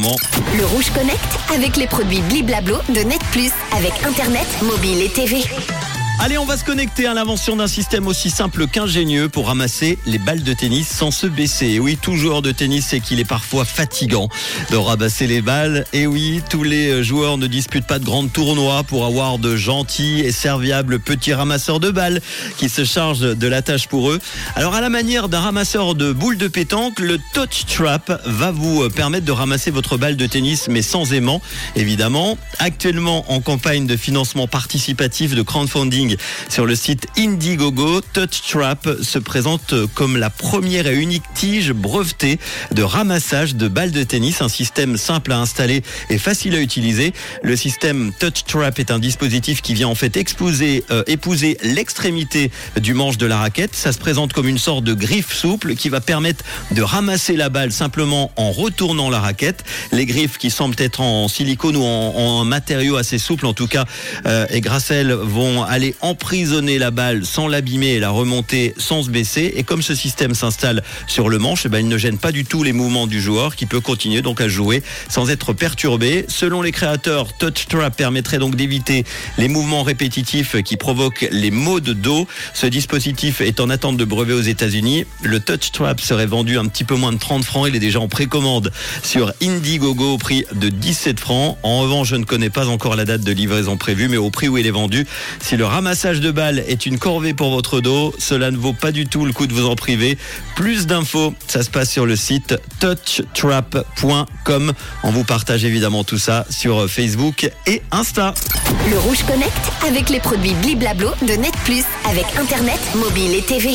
Le Rouge Connect avec les produits Bliblablo de Net Plus avec Internet, mobile et TV. Allez, on va se connecter à l'invention d'un système aussi simple qu'ingénieux pour ramasser les balles de tennis sans se baisser. Oui, tout joueur de tennis sait qu'il est parfois fatigant de ramasser les balles. Et oui, tous les joueurs ne disputent pas de grands tournois pour avoir de gentils et serviables petits ramasseurs de balles qui se chargent de la tâche pour eux. Alors, à la manière d'un ramasseur de boules de pétanque, le Touch Trap va vous permettre de ramasser votre balle de tennis, mais sans aimant, évidemment. Actuellement en campagne de financement participatif de crowdfunding sur le site Indiegogo, Touch Trap se présente comme la première et unique tige brevetée de ramassage de balles de tennis, un système simple à installer et facile à utiliser. Le système Touch Trap est un dispositif qui vient en fait euh, épouser l'extrémité du manche de la raquette. Ça se présente comme une sorte de griffe souple qui va permettre de ramasser la balle simplement en retournant la raquette. Les griffes qui semblent être en silicone ou en, en matériau assez souple en tout cas euh, et grâce à elles vont aller emprisonner la balle sans l'abîmer et la remonter sans se baisser. Et comme ce système s'installe sur le manche, eh ben, il ne gêne pas du tout les mouvements du joueur qui peut continuer donc à jouer sans être perturbé. Selon les créateurs, Touch Trap permettrait donc d'éviter les mouvements répétitifs qui provoquent les maux de dos. Ce dispositif est en attente de brevet aux États-Unis. Le Touch Trap serait vendu un petit peu moins de 30 francs. Il est déjà en précommande sur Indiegogo au prix de 17 francs. En revanche, je ne connais pas encore la date de livraison prévue, mais au prix où il est vendu, si le ramassage de balles est une corvée pour votre dos, cela ne vaut pas du tout le coup de vous en priver. Plus d'infos, ça se passe sur le site touchtrap.com. On vous partage évidemment tout ça sur Facebook et Insta. Le Rouge Connect avec les produits Bliblablo de Net Plus avec Internet, mobile et TV.